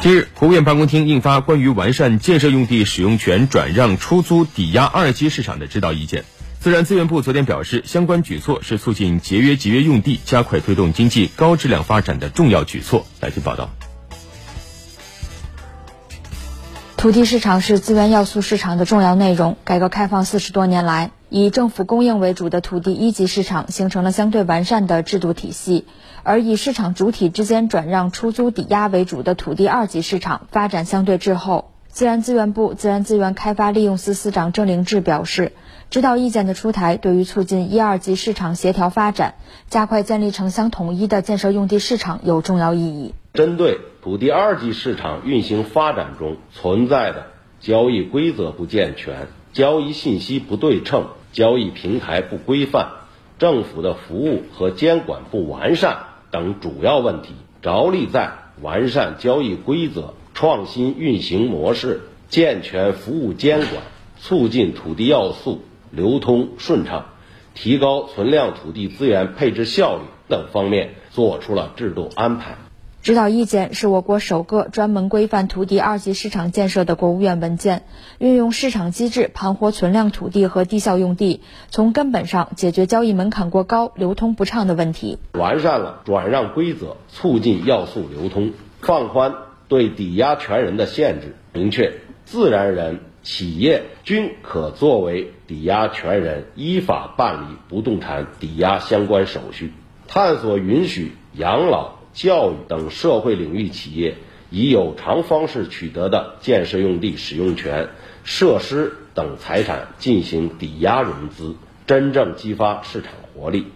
近日，国务院办公厅印发关于完善建设用地使用权转让出租抵押二级市场的指导意见。自然资源部昨天表示，相关举措是促进节约集约用地、加快推动经济高质量发展的重要举措。来听报道。土地市场是资源要素市场的重要内容。改革开放四十多年来，以政府供应为主的土地一级市场形成了相对完善的制度体系，而以市场主体之间转让出租抵押为主的土地二级市场发展相对滞后。自然资源部自然资源开发利用司司长郑灵志表示，指导意见的出台对于促进一二级市场协调发展、加快建立城乡统一的建设用地市场有重要意义。针对土地二级市场运行发展中存在的交易规则不健全、交易信息不对称。交易平台不规范，政府的服务和监管不完善等主要问题，着力在完善交易规则、创新运行模式、健全服务监管、促进土地要素流通顺畅、提高存量土地资源配置效率等方面作出了制度安排。指导意见是我国首个专门规范土地二级市场建设的国务院文件，运用市场机制盘活存量土地和低效用地，从根本上解决交易门槛过高、流通不畅的问题。完善了转让规则，促进要素流通，放宽对抵押权人的限制，明确自然人、企业均可作为抵押权人依法办理不动产抵押相关手续，探索允许养老。教育等社会领域企业以有偿方式取得的建设用地使用权、设施等财产进行抵押融资，真正激发市场活力。